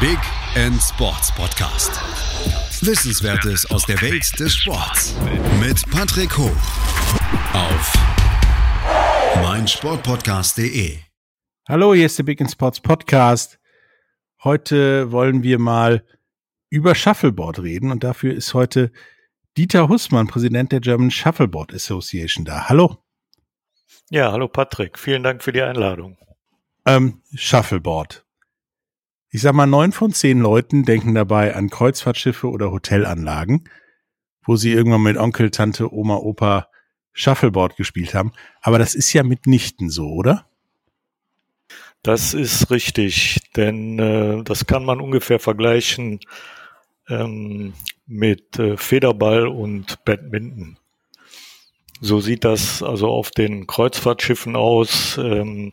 Big End Sports Podcast. Wissenswertes aus der Welt des Sports mit Patrick Hoch auf meinsportpodcast.de. Hallo, hier ist der Big End Sports Podcast. Heute wollen wir mal über Shuffleboard reden und dafür ist heute Dieter Hussmann, Präsident der German Shuffleboard Association da. Hallo. Ja, hallo Patrick. Vielen Dank für die Einladung. Ähm, Shuffleboard. Ich sag mal, neun von zehn Leuten denken dabei an Kreuzfahrtschiffe oder Hotelanlagen, wo sie irgendwann mit Onkel, Tante, Oma, Opa Shuffleboard gespielt haben. Aber das ist ja mitnichten so, oder? Das ist richtig, denn äh, das kann man ungefähr vergleichen ähm, mit äh, Federball und Badminton. So sieht das also auf den Kreuzfahrtschiffen aus. Ähm,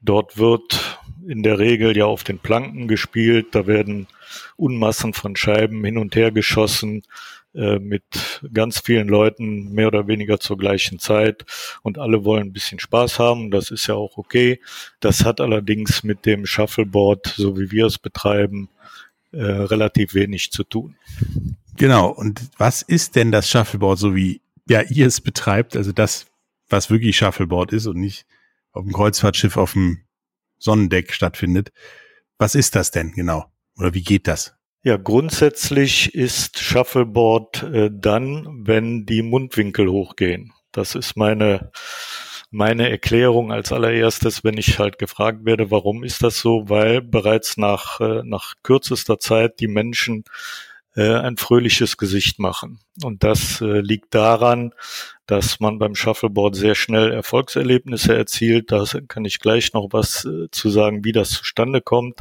dort wird in der Regel ja auf den Planken gespielt. Da werden Unmassen von Scheiben hin und her geschossen äh, mit ganz vielen Leuten mehr oder weniger zur gleichen Zeit und alle wollen ein bisschen Spaß haben. Das ist ja auch okay. Das hat allerdings mit dem Shuffleboard, so wie wir es betreiben, äh, relativ wenig zu tun. Genau. Und was ist denn das Shuffleboard, so wie ja ihr es betreibt? Also das, was wirklich Shuffleboard ist und nicht auf dem Kreuzfahrtschiff auf dem Sonnendeck stattfindet. Was ist das denn genau? Oder wie geht das? Ja, grundsätzlich ist Shuffleboard äh, dann, wenn die Mundwinkel hochgehen. Das ist meine, meine Erklärung als allererstes, wenn ich halt gefragt werde, warum ist das so? Weil bereits nach, äh, nach kürzester Zeit die Menschen äh, ein fröhliches Gesicht machen. Und das äh, liegt daran, dass man beim Shuffleboard sehr schnell Erfolgserlebnisse erzielt. Da kann ich gleich noch was äh, zu sagen, wie das zustande kommt.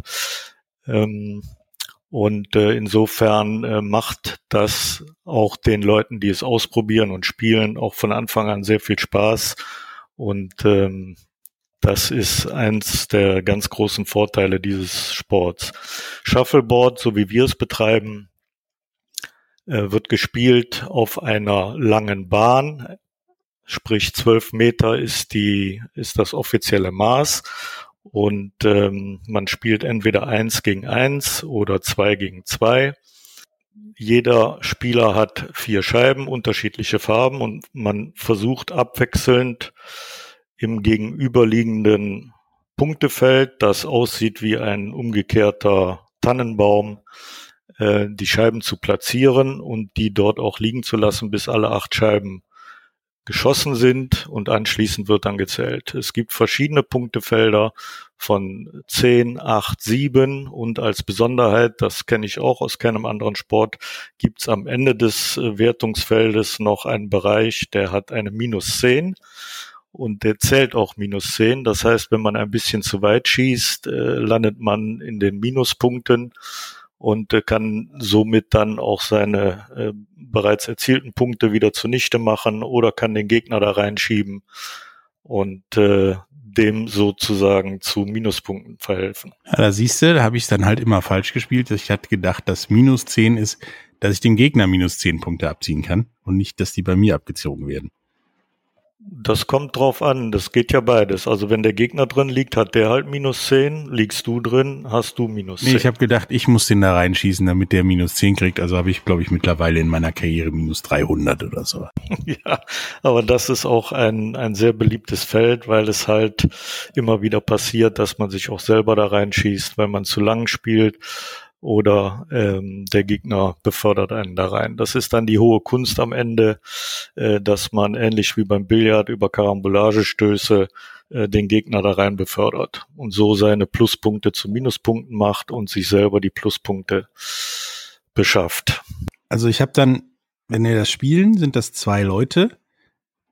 Ähm, und insofern macht das auch den Leuten, die es ausprobieren und spielen, auch von Anfang an sehr viel Spaß. Und ähm, das ist eins der ganz großen Vorteile dieses Sports. Shuffleboard, so wie wir es betreiben, wird gespielt auf einer langen Bahn, sprich zwölf Meter ist die ist das offizielle Maß und ähm, man spielt entweder eins gegen eins oder zwei gegen zwei. Jeder Spieler hat vier Scheiben, unterschiedliche Farben und man versucht abwechselnd im gegenüberliegenden Punktefeld, das aussieht wie ein umgekehrter Tannenbaum, äh, die Scheiben zu platzieren und die dort auch liegen zu lassen, bis alle acht Scheiben geschossen sind und anschließend wird dann gezählt. Es gibt verschiedene Punktefelder von 10, 8, 7 und als Besonderheit, das kenne ich auch aus keinem anderen Sport, gibt es am Ende des äh, Wertungsfeldes noch einen Bereich, der hat eine minus 10 und der zählt auch minus 10. Das heißt, wenn man ein bisschen zu weit schießt, äh, landet man in den Minuspunkten und äh, kann somit dann auch seine äh, bereits erzielten Punkte wieder zunichte machen oder kann den Gegner da reinschieben und äh, dem sozusagen zu Minuspunkten verhelfen. Ja, da siehst du, da habe ich dann halt immer falsch gespielt. Ich hatte gedacht, dass minus zehn ist, dass ich den Gegner minus zehn Punkte abziehen kann und nicht, dass die bei mir abgezogen werden. Das kommt drauf an, das geht ja beides. Also wenn der Gegner drin liegt, hat der halt minus 10, liegst du drin, hast du minus 10. Nee, ich habe gedacht, ich muss den da reinschießen, damit der minus 10 kriegt. Also habe ich, glaube ich, mittlerweile in meiner Karriere minus 300 oder so. ja, aber das ist auch ein, ein sehr beliebtes Feld, weil es halt immer wieder passiert, dass man sich auch selber da reinschießt, weil man zu lang spielt oder ähm, der Gegner befördert einen da rein. Das ist dann die hohe Kunst am Ende, äh, dass man ähnlich wie beim Billard über Karambolagestöße äh, den Gegner da rein befördert und so seine Pluspunkte zu Minuspunkten macht und sich selber die Pluspunkte beschafft. Also ich habe dann, wenn wir das spielen, sind das zwei Leute.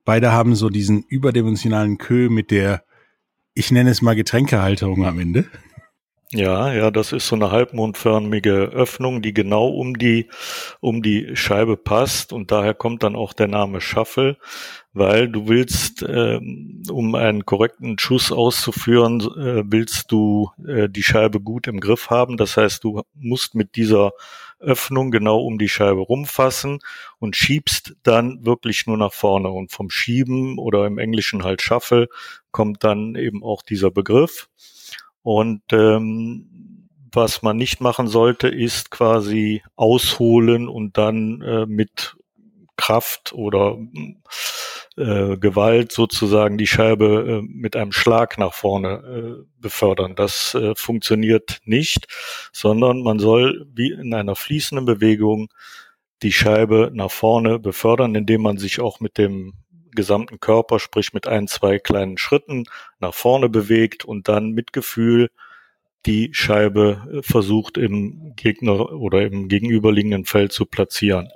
Beide haben so diesen überdimensionalen Kö mit der, ich nenne es mal Getränkehalterung am Ende. Ja, ja, das ist so eine halbmondförmige Öffnung, die genau um die, um die Scheibe passt und daher kommt dann auch der Name Shuffle, weil du willst, ähm, um einen korrekten Schuss auszuführen, äh, willst du äh, die Scheibe gut im Griff haben. Das heißt, du musst mit dieser Öffnung genau um die Scheibe rumfassen und schiebst dann wirklich nur nach vorne. Und vom Schieben oder im Englischen halt Shuffle kommt dann eben auch dieser Begriff. Und ähm, was man nicht machen sollte, ist quasi ausholen und dann äh, mit Kraft oder äh, Gewalt sozusagen die Scheibe äh, mit einem Schlag nach vorne äh, befördern. Das äh, funktioniert nicht, sondern man soll wie in einer fließenden Bewegung die Scheibe nach vorne befördern, indem man sich auch mit dem gesamten Körper, sprich mit ein, zwei kleinen Schritten nach vorne bewegt und dann mit Gefühl die Scheibe äh, versucht im Gegner oder im gegenüberliegenden Feld zu platzieren.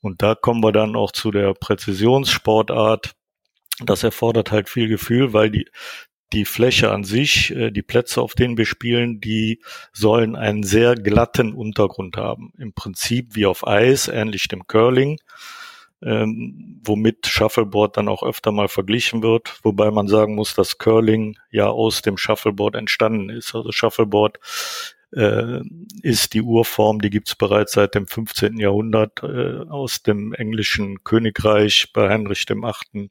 Und da kommen wir dann auch zu der Präzisionssportart. Das erfordert halt viel Gefühl, weil die, die Fläche an sich, äh, die Plätze, auf denen wir spielen, die sollen einen sehr glatten Untergrund haben. Im Prinzip wie auf Eis, ähnlich dem Curling ähm, womit Shuffleboard dann auch öfter mal verglichen wird, wobei man sagen muss, dass Curling ja aus dem Shuffleboard entstanden ist. Also Shuffleboard äh, ist die Urform, die gibt's bereits seit dem 15. Jahrhundert äh, aus dem englischen Königreich bei Heinrich dem Achten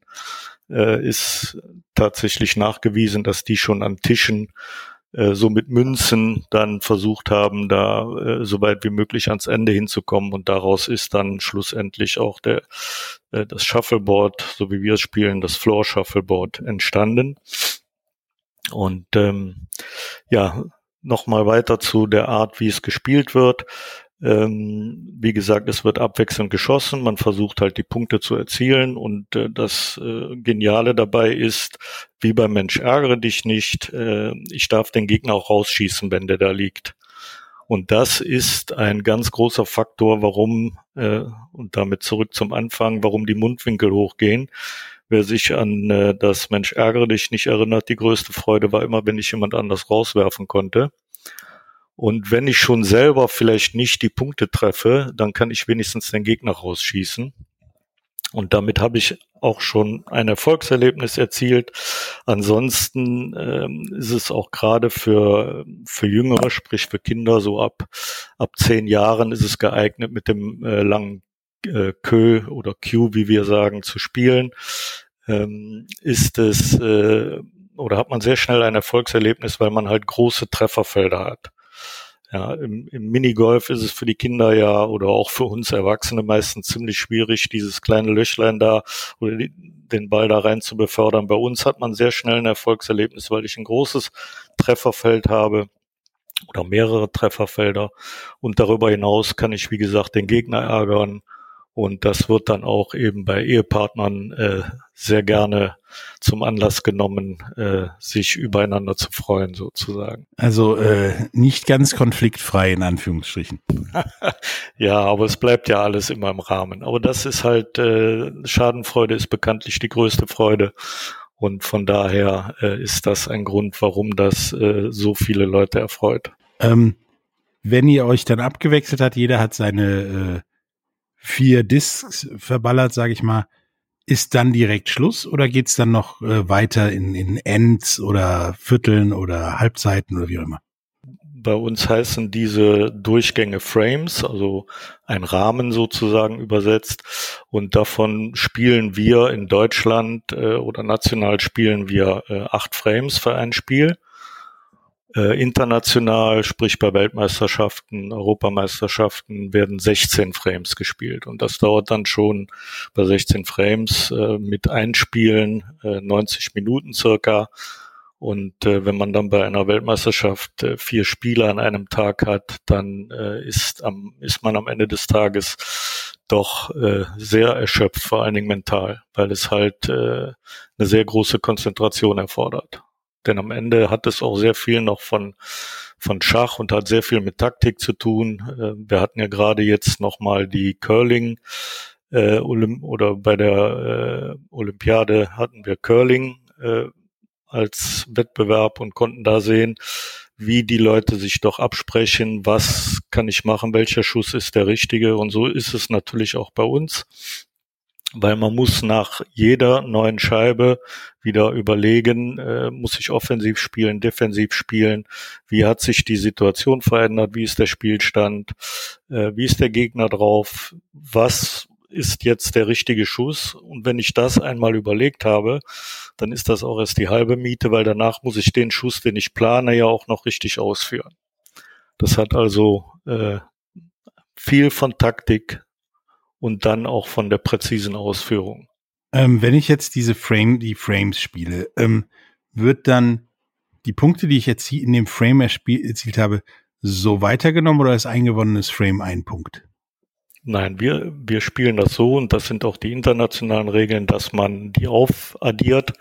äh, ist tatsächlich nachgewiesen, dass die schon an Tischen äh, so mit Münzen dann versucht haben, da äh, so weit wie möglich ans Ende hinzukommen. Und daraus ist dann schlussendlich auch der, äh, das Shuffleboard, so wie wir es spielen, das Floor Shuffleboard entstanden. Und ähm, ja, nochmal weiter zu der Art, wie es gespielt wird. Ähm, wie gesagt, es wird abwechselnd geschossen. Man versucht halt die Punkte zu erzielen. Und äh, das äh, Geniale dabei ist, wie beim Mensch ärgere dich nicht, äh, ich darf den Gegner auch rausschießen, wenn der da liegt. Und das ist ein ganz großer Faktor, warum, und damit zurück zum Anfang, warum die Mundwinkel hochgehen. Wer sich an das Mensch ärgere dich nicht erinnert, die größte Freude war immer, wenn ich jemand anders rauswerfen konnte. Und wenn ich schon selber vielleicht nicht die Punkte treffe, dann kann ich wenigstens den Gegner rausschießen. Und damit habe ich auch schon ein Erfolgserlebnis erzielt. Ansonsten ähm, ist es auch gerade für, für Jüngere, sprich für Kinder, so ab, ab zehn Jahren ist es geeignet, mit dem äh, langen äh, Kö oder Q, wie wir sagen, zu spielen. Ähm, ist es äh, oder hat man sehr schnell ein Erfolgserlebnis, weil man halt große Trefferfelder hat. Ja, im, im Minigolf ist es für die Kinder ja oder auch für uns Erwachsene meistens ziemlich schwierig, dieses kleine Löchlein da oder die, den Ball da rein zu befördern. Bei uns hat man sehr schnell ein Erfolgserlebnis, weil ich ein großes Trefferfeld habe oder mehrere Trefferfelder und darüber hinaus kann ich, wie gesagt, den Gegner ärgern und das wird dann auch eben bei Ehepartnern äh, sehr gerne zum Anlass genommen, äh, sich übereinander zu freuen, sozusagen. Also äh, nicht ganz konfliktfrei in Anführungsstrichen. ja, aber es bleibt ja alles immer im Rahmen. Aber das ist halt, äh, Schadenfreude ist bekanntlich die größte Freude. Und von daher äh, ist das ein Grund, warum das äh, so viele Leute erfreut. Ähm, wenn ihr euch dann abgewechselt habt, jeder hat seine äh, vier Discs verballert, sage ich mal, ist dann direkt Schluss oder geht's dann noch äh, weiter in, in Ends oder Vierteln oder Halbzeiten oder wie auch immer? Bei uns heißen diese Durchgänge Frames, also ein Rahmen sozusagen übersetzt. Und davon spielen wir in Deutschland äh, oder national spielen wir äh, acht Frames für ein Spiel. Äh, international, sprich bei Weltmeisterschaften, Europameisterschaften, werden 16 Frames gespielt. Und das dauert dann schon bei 16 Frames äh, mit Einspielen äh, 90 Minuten circa. Und äh, wenn man dann bei einer Weltmeisterschaft äh, vier Spiele an einem Tag hat, dann äh, ist, am, ist man am Ende des Tages doch äh, sehr erschöpft, vor allen Dingen mental, weil es halt äh, eine sehr große Konzentration erfordert. Denn am Ende hat es auch sehr viel noch von, von Schach und hat sehr viel mit Taktik zu tun. Äh, wir hatten ja gerade jetzt nochmal die Curling äh, oder bei der äh, Olympiade hatten wir Curling äh, als Wettbewerb und konnten da sehen, wie die Leute sich doch absprechen, was kann ich machen, welcher Schuss ist der richtige. Und so ist es natürlich auch bei uns weil man muss nach jeder neuen Scheibe wieder überlegen, äh, muss ich offensiv spielen, defensiv spielen, wie hat sich die Situation verändert, wie ist der Spielstand, äh, wie ist der Gegner drauf, was ist jetzt der richtige Schuss? Und wenn ich das einmal überlegt habe, dann ist das auch erst die halbe Miete, weil danach muss ich den Schuss, den ich plane, ja auch noch richtig ausführen. Das hat also äh, viel von Taktik und dann auch von der präzisen Ausführung. Ähm, wenn ich jetzt diese Frame, die Frames spiele, ähm, wird dann die Punkte, die ich jetzt in dem Frame erzielt habe, so weitergenommen oder ist eingewonnenes Frame ein Punkt? Nein, wir, wir spielen das so und das sind auch die internationalen Regeln, dass man die aufaddiert.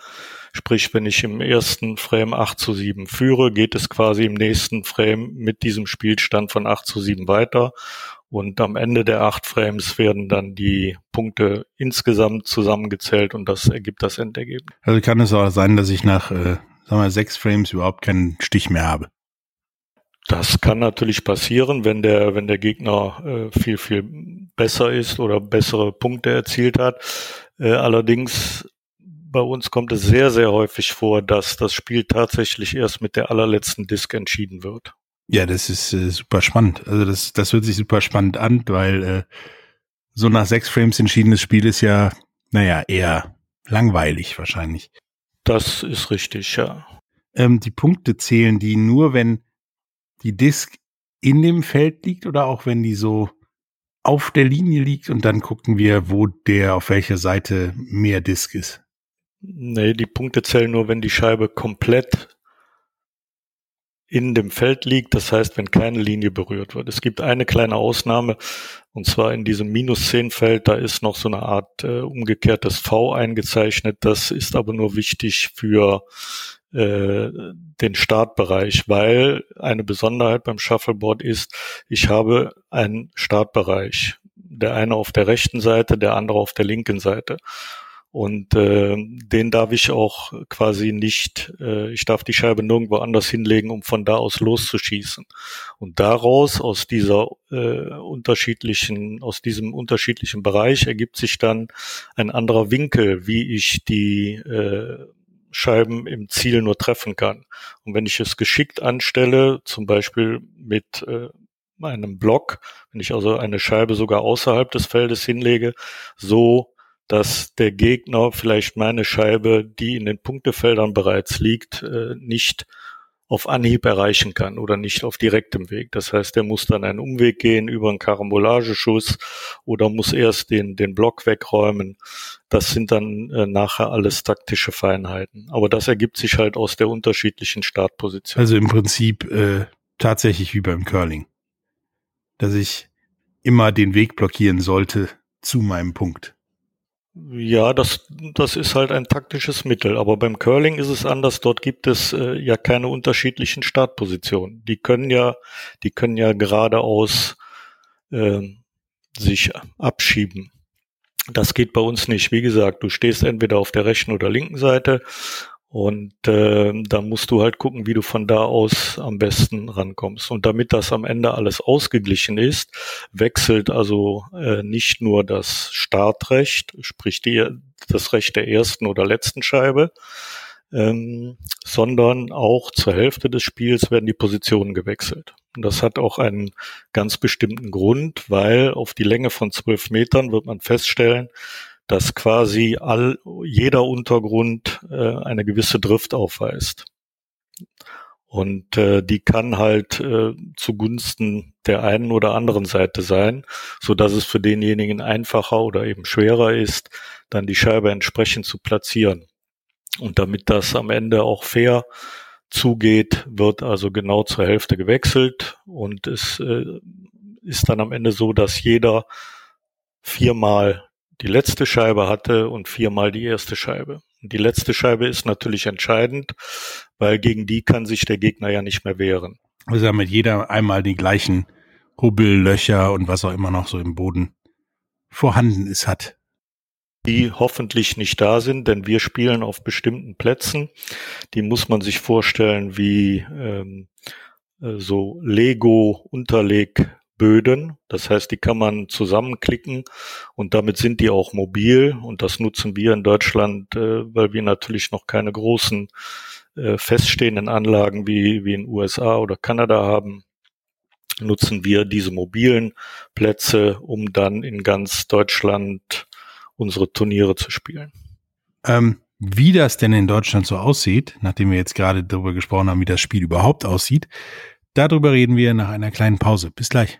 Sprich, wenn ich im ersten Frame 8 zu 7 führe, geht es quasi im nächsten Frame mit diesem Spielstand von 8 zu 7 weiter. Und am Ende der acht Frames werden dann die Punkte insgesamt zusammengezählt und das ergibt das Endergebnis. Also kann es auch sein, dass ich nach, äh, sagen wir, sechs Frames überhaupt keinen Stich mehr habe. Das kann natürlich passieren, wenn der, wenn der Gegner äh, viel, viel besser ist oder bessere Punkte erzielt hat. Äh, allerdings bei uns kommt es sehr, sehr häufig vor, dass das Spiel tatsächlich erst mit der allerletzten Disk entschieden wird. Ja, das ist äh, super spannend. Also das, das hört sich super spannend an, weil äh, so nach sechs Frames entschiedenes Spiel ist ja, naja, eher langweilig wahrscheinlich. Das ist richtig, ja. Ähm, die Punkte zählen die nur, wenn die Disk in dem Feld liegt oder auch wenn die so auf der Linie liegt und dann gucken wir, wo der auf welcher Seite mehr Disk ist. Nee, die Punkte zählen nur, wenn die Scheibe komplett in dem Feld liegt, das heißt, wenn keine Linie berührt wird. Es gibt eine kleine Ausnahme, und zwar in diesem minus 10 Feld, da ist noch so eine Art äh, umgekehrtes V eingezeichnet. Das ist aber nur wichtig für äh, den Startbereich, weil eine Besonderheit beim Shuffleboard ist, ich habe einen Startbereich. Der eine auf der rechten Seite, der andere auf der linken Seite. Und äh, den darf ich auch quasi nicht, äh, ich darf die Scheibe nirgendwo anders hinlegen, um von da aus loszuschießen. Und daraus, aus dieser äh, unterschiedlichen, aus diesem unterschiedlichen Bereich ergibt sich dann ein anderer Winkel, wie ich die äh, Scheiben im Ziel nur treffen kann. Und wenn ich es geschickt anstelle, zum Beispiel mit äh, einem Block, wenn ich also eine Scheibe sogar außerhalb des Feldes hinlege, so dass der Gegner vielleicht meine Scheibe, die in den Punktefeldern bereits liegt, äh, nicht auf Anhieb erreichen kann oder nicht auf direktem Weg. Das heißt, er muss dann einen Umweg gehen über einen Karambolageschuss oder muss erst den, den Block wegräumen. Das sind dann äh, nachher alles taktische Feinheiten. Aber das ergibt sich halt aus der unterschiedlichen Startposition. Also im Prinzip äh, tatsächlich wie beim Curling. Dass ich immer den Weg blockieren sollte zu meinem Punkt. Ja, das, das ist halt ein taktisches Mittel. Aber beim Curling ist es anders. Dort gibt es äh, ja keine unterschiedlichen Startpositionen. Die können ja, die können ja geradeaus äh, sich abschieben. Das geht bei uns nicht. Wie gesagt, du stehst entweder auf der rechten oder linken Seite und äh, da musst du halt gucken, wie du von da aus am besten rankommst. Und damit das am Ende alles ausgeglichen ist, wechselt also äh, nicht nur das Startrecht, sprich die, das Recht der ersten oder letzten Scheibe, ähm, sondern auch zur Hälfte des Spiels werden die Positionen gewechselt. Und das hat auch einen ganz bestimmten Grund, weil auf die Länge von zwölf Metern wird man feststellen, dass quasi all, jeder Untergrund äh, eine gewisse Drift aufweist. Und äh, die kann halt äh, zugunsten der einen oder anderen Seite sein, so dass es für denjenigen einfacher oder eben schwerer ist, dann die Scheibe entsprechend zu platzieren. Und damit das am Ende auch fair zugeht, wird also genau zur Hälfte gewechselt und es äh, ist dann am Ende so, dass jeder viermal die letzte Scheibe hatte und viermal die erste Scheibe. Und die letzte Scheibe ist natürlich entscheidend, weil gegen die kann sich der Gegner ja nicht mehr wehren. Also mit jeder einmal die gleichen Hubbel, Löcher und was auch immer noch so im Boden vorhanden ist, hat. Die hoffentlich nicht da sind, denn wir spielen auf bestimmten Plätzen. Die muss man sich vorstellen wie ähm, äh, so Lego-Unterleg Böden. Das heißt, die kann man zusammenklicken und damit sind die auch mobil und das nutzen wir in Deutschland, äh, weil wir natürlich noch keine großen äh, feststehenden Anlagen wie, wie in USA oder Kanada haben nutzen wir diese mobilen Plätze, um dann in ganz Deutschland unsere Turniere zu spielen. Ähm, wie das denn in Deutschland so aussieht, nachdem wir jetzt gerade darüber gesprochen haben, wie das Spiel überhaupt aussieht, Darüber reden wir nach einer kleinen Pause. Bis gleich.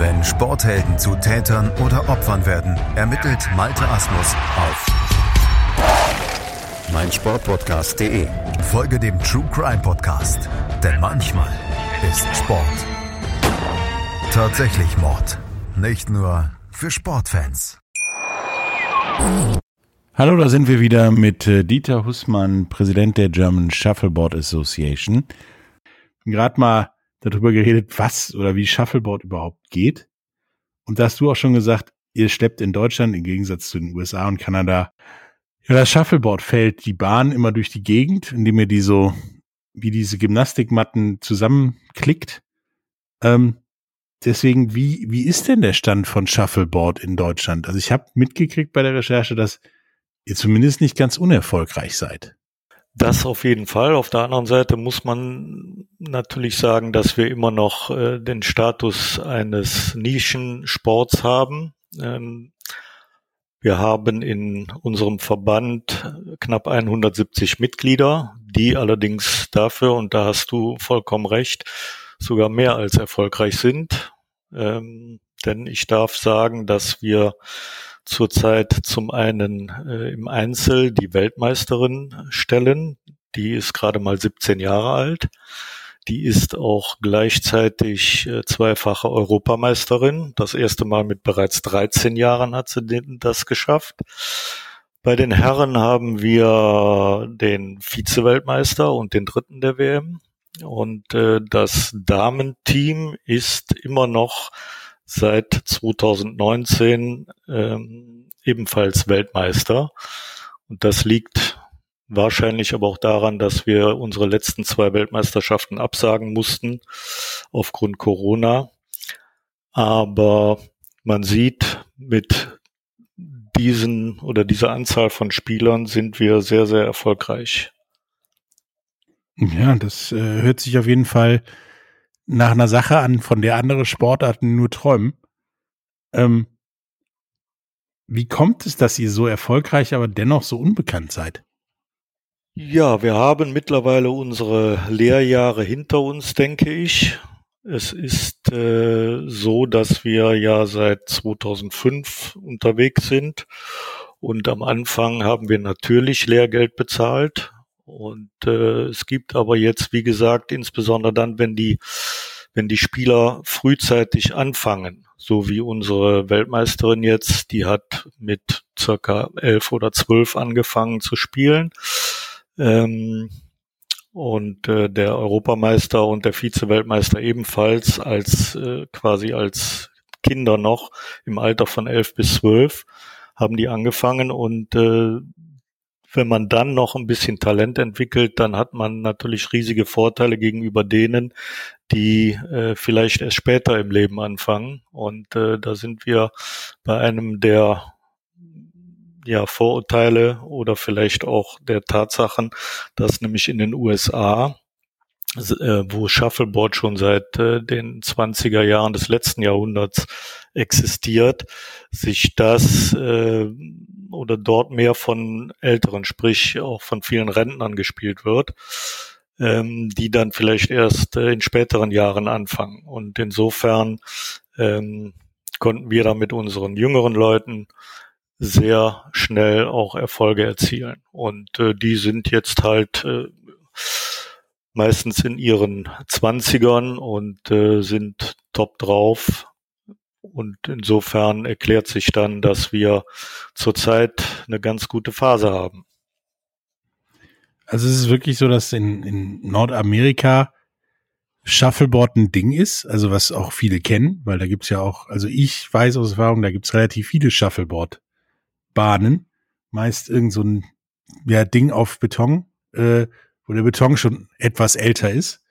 Wenn Sporthelden zu Tätern oder Opfern werden, ermittelt Malte Asmus auf meinsportpodcast.de. Folge dem True Crime Podcast, denn manchmal ist Sport tatsächlich Mord. Nicht nur für Sportfans. Hallo, da sind wir wieder mit äh, Dieter Hussmann, Präsident der German Shuffleboard Association. Gerade mal darüber geredet, was oder wie Shuffleboard überhaupt geht. Und da hast du auch schon gesagt, ihr schleppt in Deutschland im Gegensatz zu den USA und Kanada ja, das Shuffleboard fällt die Bahn immer durch die Gegend, indem ihr die so wie diese Gymnastikmatten zusammenklickt. Ähm, deswegen, wie, wie ist denn der Stand von Shuffleboard in Deutschland? Also ich habe mitgekriegt bei der Recherche, dass ihr zumindest nicht ganz unerfolgreich seid. Das auf jeden Fall. Auf der anderen Seite muss man natürlich sagen, dass wir immer noch äh, den Status eines Nischensports haben. Ähm, wir haben in unserem Verband knapp 170 Mitglieder, die allerdings dafür, und da hast du vollkommen recht, sogar mehr als erfolgreich sind. Ähm, denn ich darf sagen, dass wir zurzeit zum einen äh, im Einzel die Weltmeisterin stellen. Die ist gerade mal 17 Jahre alt. Die ist auch gleichzeitig äh, zweifache Europameisterin. Das erste Mal mit bereits 13 Jahren hat sie das geschafft. Bei den Herren haben wir den Vize-Weltmeister und den dritten der WM. Und äh, das Damenteam ist immer noch seit 2019 ähm, ebenfalls Weltmeister. Und das liegt Wahrscheinlich aber auch daran, dass wir unsere letzten zwei Weltmeisterschaften absagen mussten aufgrund Corona. Aber man sieht, mit diesen oder dieser Anzahl von Spielern sind wir sehr, sehr erfolgreich. Ja, das äh, hört sich auf jeden Fall nach einer Sache an, von der andere Sportarten nur träumen. Ähm, wie kommt es, dass ihr so erfolgreich, aber dennoch so unbekannt seid? Ja, wir haben mittlerweile unsere Lehrjahre hinter uns, denke ich. Es ist äh, so, dass wir ja seit 2005 unterwegs sind und am Anfang haben wir natürlich Lehrgeld bezahlt und äh, es gibt aber jetzt, wie gesagt, insbesondere dann, wenn die wenn die Spieler frühzeitig anfangen, so wie unsere Weltmeisterin jetzt, die hat mit circa elf oder zwölf angefangen zu spielen. Ähm, und äh, der Europameister und der Vize-Weltmeister ebenfalls als äh, quasi als Kinder noch im Alter von elf bis zwölf haben die angefangen und äh, wenn man dann noch ein bisschen Talent entwickelt, dann hat man natürlich riesige Vorteile gegenüber denen, die äh, vielleicht erst später im Leben anfangen. Und äh, da sind wir bei einem der ja, Vorurteile oder vielleicht auch der Tatsachen, dass nämlich in den USA äh, wo Shuffleboard schon seit äh, den 20er Jahren des letzten Jahrhunderts existiert, sich das äh, oder dort mehr von Älteren, sprich auch von vielen Rentnern gespielt wird, ähm, die dann vielleicht erst äh, in späteren Jahren anfangen. Und insofern ähm, konnten wir da mit unseren jüngeren Leuten sehr schnell auch Erfolge erzielen. Und äh, die sind jetzt halt äh, meistens in ihren Zwanzigern und äh, sind top drauf. Und insofern erklärt sich dann, dass wir zurzeit eine ganz gute Phase haben. Also es ist wirklich so, dass in, in Nordamerika Shuffleboard ein Ding ist, also was auch viele kennen, weil da gibt's ja auch, also ich weiß aus Erfahrung, da gibt's relativ viele Shuffleboard Bahnen, meist irgend so ein ja, Ding auf Beton, äh, wo der Beton schon etwas älter ist.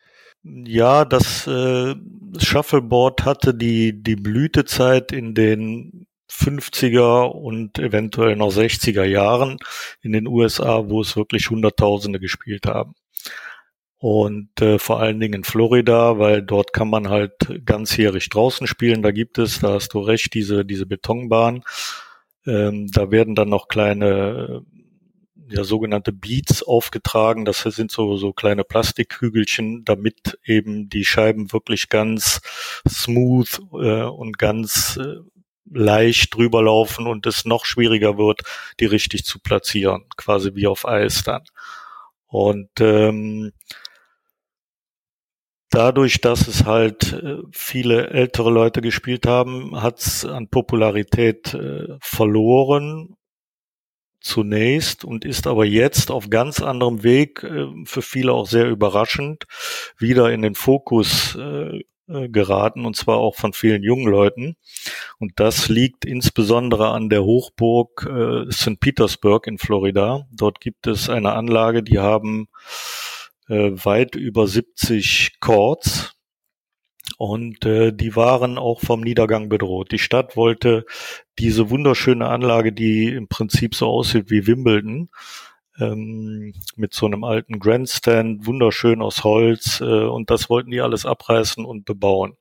Ja, das äh, Shuffleboard hatte die, die Blütezeit in den 50er und eventuell noch 60er Jahren in den USA, wo es wirklich Hunderttausende gespielt haben. Und äh, vor allen Dingen in Florida, weil dort kann man halt ganzjährig draußen spielen. Da gibt es, da hast du recht, diese, diese Betonbahn. Ähm, da werden dann noch kleine ja, sogenannte Beats aufgetragen. Das sind so, so kleine Plastikhügelchen, damit eben die Scheiben wirklich ganz smooth äh, und ganz äh, leicht drüber laufen und es noch schwieriger wird, die richtig zu platzieren, quasi wie auf Eis dann. Und ähm, dadurch, dass es halt äh, viele ältere Leute gespielt haben, hat es an Popularität äh, verloren zunächst und ist aber jetzt auf ganz anderem Weg, äh, für viele auch sehr überraschend, wieder in den Fokus äh, äh, geraten und zwar auch von vielen jungen Leuten. Und das liegt insbesondere an der Hochburg St. Petersburg in Florida. Dort gibt es eine Anlage, die haben weit über 70 Chords und äh, die waren auch vom Niedergang bedroht. Die Stadt wollte diese wunderschöne Anlage, die im Prinzip so aussieht wie Wimbledon, ähm, mit so einem alten Grandstand, wunderschön aus Holz, äh, und das wollten die alles abreißen und bebauen.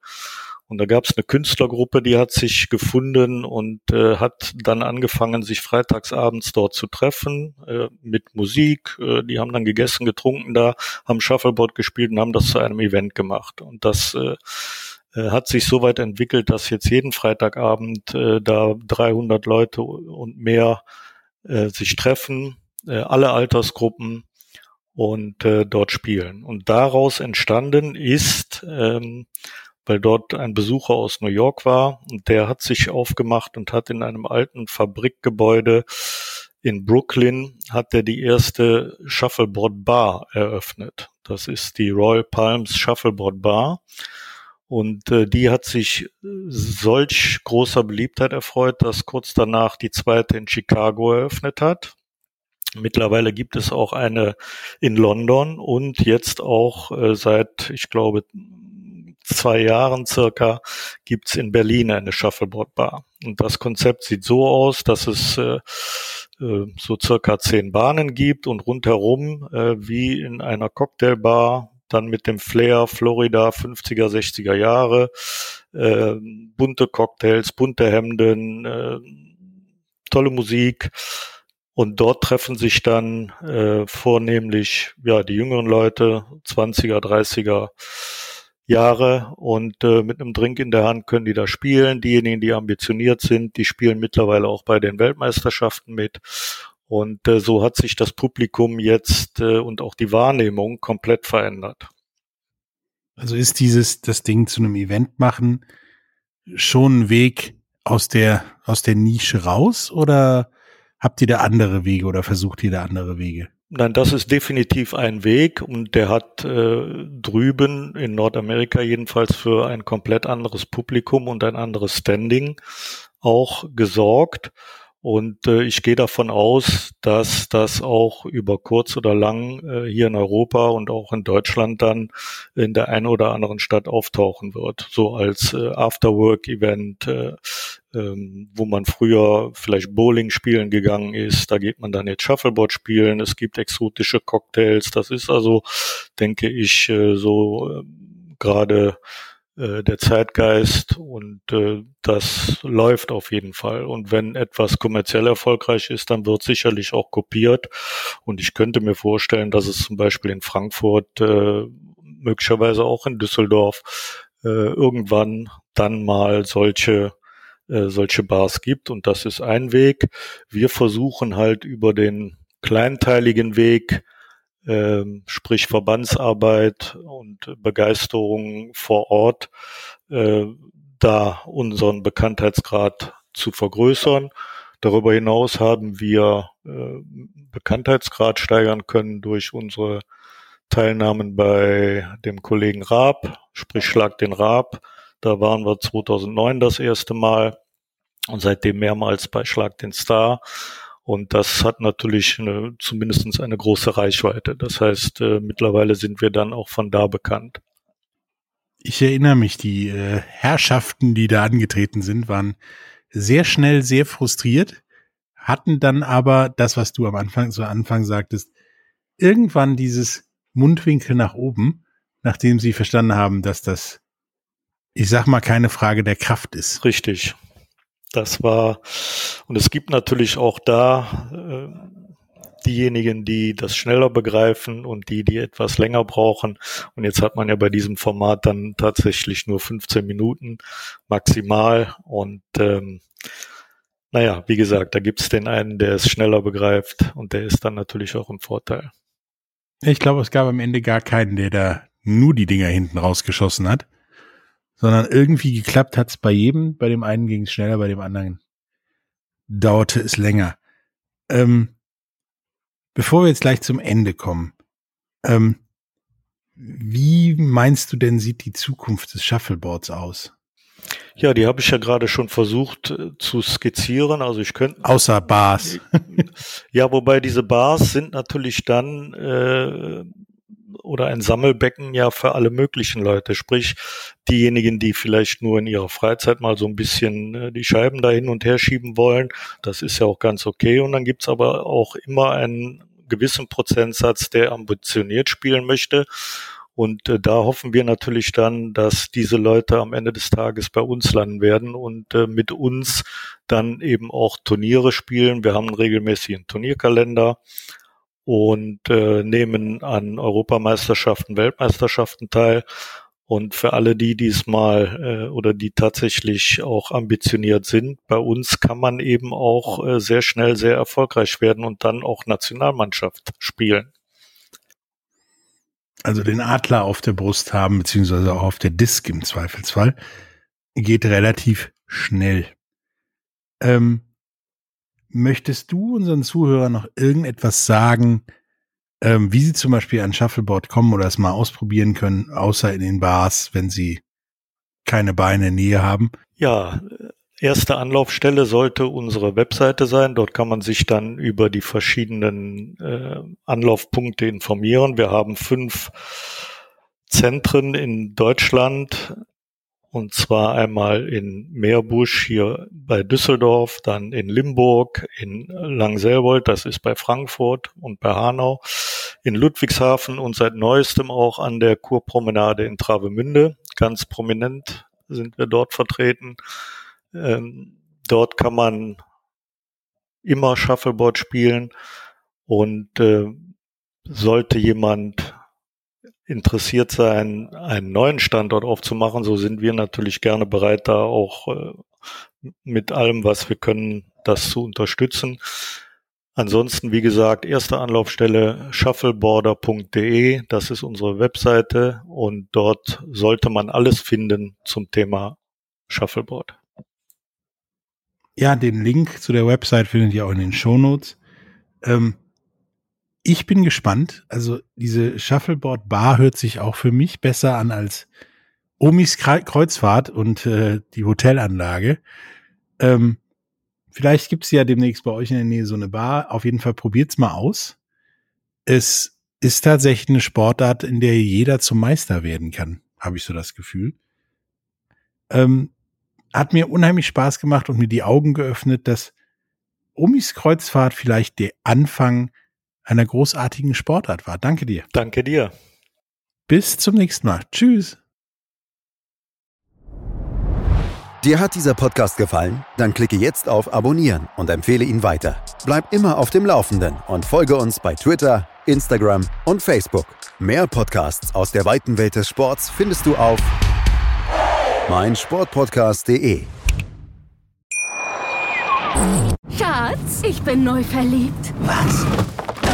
Und da gab es eine Künstlergruppe, die hat sich gefunden und äh, hat dann angefangen, sich freitagsabends dort zu treffen äh, mit Musik. Äh, die haben dann gegessen, getrunken da, haben Shuffleboard gespielt und haben das zu einem Event gemacht. Und das äh, äh hat sich so weit entwickelt, dass jetzt jeden Freitagabend äh, da 300 Leute und mehr äh, sich treffen, äh, alle Altersgruppen und äh, dort spielen. Und daraus entstanden ist ähm, weil dort ein Besucher aus New York war und der hat sich aufgemacht und hat in einem alten Fabrikgebäude in Brooklyn hat er die erste Shuffleboard Bar eröffnet. Das ist die Royal Palms Shuffleboard Bar. Und äh, die hat sich solch großer Beliebtheit erfreut, dass kurz danach die zweite in Chicago eröffnet hat. Mittlerweile gibt es auch eine in London und jetzt auch äh, seit, ich glaube, zwei Jahren circa gibt's in Berlin eine Shuffleboard Bar. Und das Konzept sieht so aus, dass es äh, äh, so circa zehn Bahnen gibt und rundherum äh, wie in einer Cocktailbar dann mit dem Flair Florida 50er, 60er Jahre, äh, bunte Cocktails, bunte Hemden, äh, tolle Musik. Und dort treffen sich dann äh, vornehmlich ja die jüngeren Leute, 20er, 30er, Jahre und äh, mit einem Drink in der Hand können die da spielen. Diejenigen, die ambitioniert sind, die spielen mittlerweile auch bei den Weltmeisterschaften mit. Und äh, so hat sich das Publikum jetzt äh, und auch die Wahrnehmung komplett verändert. Also ist dieses, das Ding zu einem Event machen, schon ein Weg aus der, aus der Nische raus oder habt ihr da andere Wege oder versucht ihr da andere Wege? Nein, das ist definitiv ein Weg und der hat äh, drüben in Nordamerika jedenfalls für ein komplett anderes Publikum und ein anderes Standing auch gesorgt. Und äh, ich gehe davon aus, dass das auch über kurz oder lang äh, hier in Europa und auch in Deutschland dann in der einen oder anderen Stadt auftauchen wird. So als äh, Afterwork-Event, äh, ähm, wo man früher vielleicht Bowling spielen gegangen ist. Da geht man dann jetzt Shuffleboard spielen. Es gibt exotische Cocktails. Das ist also, denke ich, äh, so äh, gerade äh, der Zeitgeist und äh, das läuft auf jeden Fall. Und wenn etwas kommerziell erfolgreich ist, dann wird sicherlich auch kopiert. Und ich könnte mir vorstellen, dass es zum Beispiel in Frankfurt, äh, möglicherweise auch in Düsseldorf, äh, irgendwann dann mal solche äh, solche Bars gibt. Und das ist ein Weg. Wir versuchen halt über den kleinteiligen Weg ähm, sprich Verbandsarbeit und Begeisterung vor Ort, äh, da unseren Bekanntheitsgrad zu vergrößern. Darüber hinaus haben wir äh, Bekanntheitsgrad steigern können durch unsere Teilnahmen bei dem Kollegen Raab, sprich Schlag den Raab. Da waren wir 2009 das erste Mal und seitdem mehrmals bei Schlag den Star und das hat natürlich eine, zumindest eine große Reichweite. Das heißt, äh, mittlerweile sind wir dann auch von da bekannt. Ich erinnere mich, die äh, Herrschaften, die da angetreten sind, waren sehr schnell sehr frustriert, hatten dann aber das, was du am Anfang zu Anfang sagtest, irgendwann dieses Mundwinkel nach oben, nachdem sie verstanden haben, dass das, ich sag mal, keine Frage der Kraft ist. Richtig. Das war, und es gibt natürlich auch da äh, diejenigen, die das schneller begreifen und die, die etwas länger brauchen. Und jetzt hat man ja bei diesem Format dann tatsächlich nur 15 Minuten maximal. Und ähm, naja, wie gesagt, da gibt's den einen, der es schneller begreift und der ist dann natürlich auch im Vorteil. Ich glaube, es gab am Ende gar keinen, der da nur die Dinger hinten rausgeschossen hat, sondern irgendwie geklappt hat's bei jedem. Bei dem einen ging es schneller, bei dem anderen dauerte es länger. Ähm, bevor wir jetzt gleich zum Ende kommen, ähm, wie meinst du denn, sieht die Zukunft des Shuffleboards aus? Ja, die habe ich ja gerade schon versucht äh, zu skizzieren. Also ich könnte. Außer Bars. ja, wobei diese Bars sind natürlich dann äh, oder ein Sammelbecken ja für alle möglichen Leute. Sprich, diejenigen, die vielleicht nur in ihrer Freizeit mal so ein bisschen äh, die Scheiben da hin und her schieben wollen, das ist ja auch ganz okay. Und dann gibt's aber auch immer einen gewissen Prozentsatz, der ambitioniert spielen möchte. Und äh, da hoffen wir natürlich dann, dass diese Leute am Ende des Tages bei uns landen werden und äh, mit uns dann eben auch Turniere spielen. Wir haben einen regelmäßigen Turnierkalender und äh, nehmen an Europameisterschaften, Weltmeisterschaften teil. Und für alle die diesmal äh, oder die tatsächlich auch ambitioniert sind, bei uns kann man eben auch äh, sehr schnell sehr erfolgreich werden und dann auch Nationalmannschaft spielen also den Adler auf der Brust haben, beziehungsweise auch auf der Disk im Zweifelsfall, geht relativ schnell. Ähm, möchtest du unseren Zuhörern noch irgendetwas sagen, ähm, wie sie zum Beispiel an Shuffleboard kommen oder es mal ausprobieren können, außer in den Bars, wenn sie keine Beine in Nähe haben? Ja, Erste Anlaufstelle sollte unsere Webseite sein. Dort kann man sich dann über die verschiedenen äh, Anlaufpunkte informieren. Wir haben fünf Zentren in Deutschland. Und zwar einmal in Meerbusch hier bei Düsseldorf, dann in Limburg, in Langselbold, das ist bei Frankfurt und bei Hanau, in Ludwigshafen und seit neuestem auch an der Kurpromenade in Travemünde. Ganz prominent sind wir dort vertreten. Ähm, dort kann man immer Shuffleboard spielen und äh, sollte jemand interessiert sein, einen neuen Standort aufzumachen, so sind wir natürlich gerne bereit, da auch äh, mit allem, was wir können, das zu unterstützen. Ansonsten, wie gesagt, erste Anlaufstelle shuffleboarder.de, das ist unsere Webseite und dort sollte man alles finden zum Thema Shuffleboard. Ja, den Link zu der Website findet ihr auch in den Shownotes. Ähm, ich bin gespannt. Also diese Shuffleboard Bar hört sich auch für mich besser an als Omis Kreuzfahrt und äh, die Hotelanlage. Ähm, vielleicht gibt's ja demnächst bei euch in der Nähe so eine Bar. Auf jeden Fall probiert's mal aus. Es ist tatsächlich eine Sportart, in der jeder zum Meister werden kann, habe ich so das Gefühl. Ähm, hat mir unheimlich Spaß gemacht und mir die Augen geöffnet, dass Omis Kreuzfahrt vielleicht der Anfang einer großartigen Sportart war. Danke dir. Danke dir. Bis zum nächsten Mal. Tschüss. Dir hat dieser Podcast gefallen? Dann klicke jetzt auf Abonnieren und empfehle ihn weiter. Bleib immer auf dem Laufenden und folge uns bei Twitter, Instagram und Facebook. Mehr Podcasts aus der weiten Welt des Sports findest du auf mein Sportpodcast.de. Schatz, ich bin neu verliebt. Was?